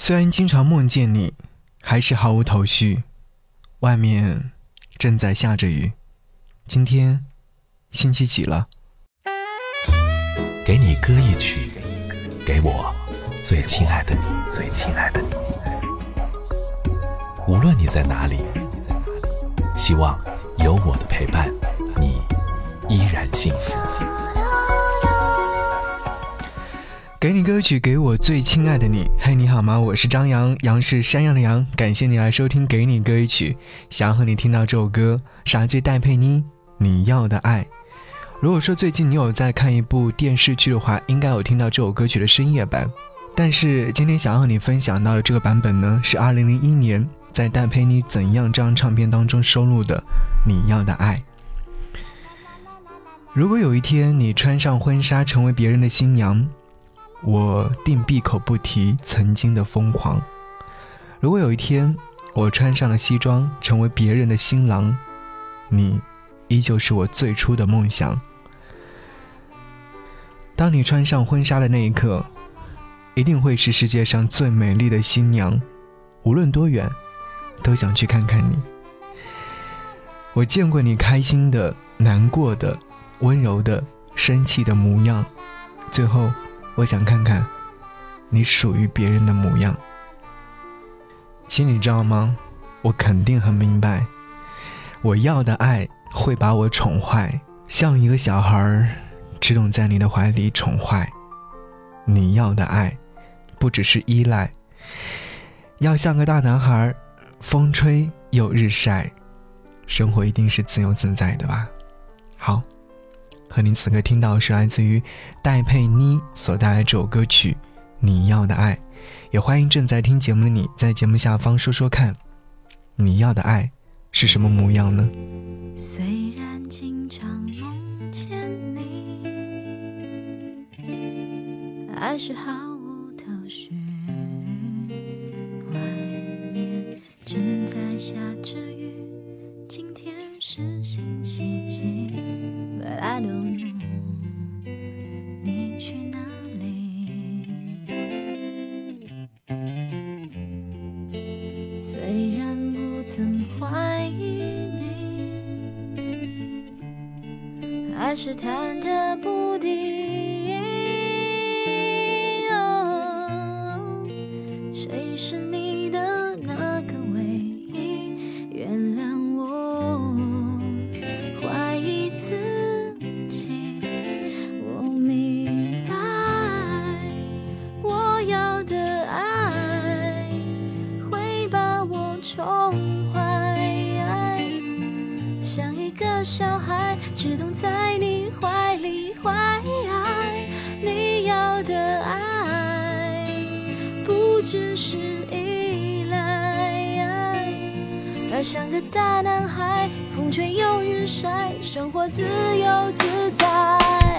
虽然经常梦见你，还是毫无头绪。外面正在下着雨。今天星期几了？给你歌一曲，给我最亲爱的你，最亲爱的你。无论你在哪里，希望有我的陪伴，你依然幸福。给你歌曲，给我最亲爱的你。嘿，你好吗？我是张扬，杨是山羊的羊。感谢你来收听《给你歌曲》，想要和你听到这首歌，傻最戴佩妮，你要的爱。如果说最近你有在看一部电视剧的话，应该有听到这首歌曲的深夜版。但是今天想要和你分享到的这个版本呢，是2001年在戴佩妮《怎样》这张唱片当中收录的《你要的爱》。如果有一天你穿上婚纱，成为别人的新娘。我定闭口不提曾经的疯狂。如果有一天我穿上了西装，成为别人的新郎，你依旧是我最初的梦想。当你穿上婚纱的那一刻，一定会是世界上最美丽的新娘。无论多远，都想去看看你。我见过你开心的、难过的、温柔的、生气的模样，最后。我想看看，你属于别人的模样。心里知道吗？我肯定很明白，我要的爱会把我宠坏，像一个小孩只懂在你的怀里宠坏。你要的爱，不只是依赖，要像个大男孩，风吹又日晒，生活一定是自由自在的吧？好。和您此刻听到是来自于戴佩妮所带来这首歌曲《你要的爱》，也欢迎正在听节目的你在节目下方说说看，你要的爱是什么模样呢？虽然经常梦见你，还是毫无头绪。外面正在下着雨，虽然不曾怀疑你，还是忐忑不定。宠坏，像一个小孩，只懂在你怀里怀。你要的爱，不。只是依赖，要像个大男孩，风吹又日晒，生活自由自在。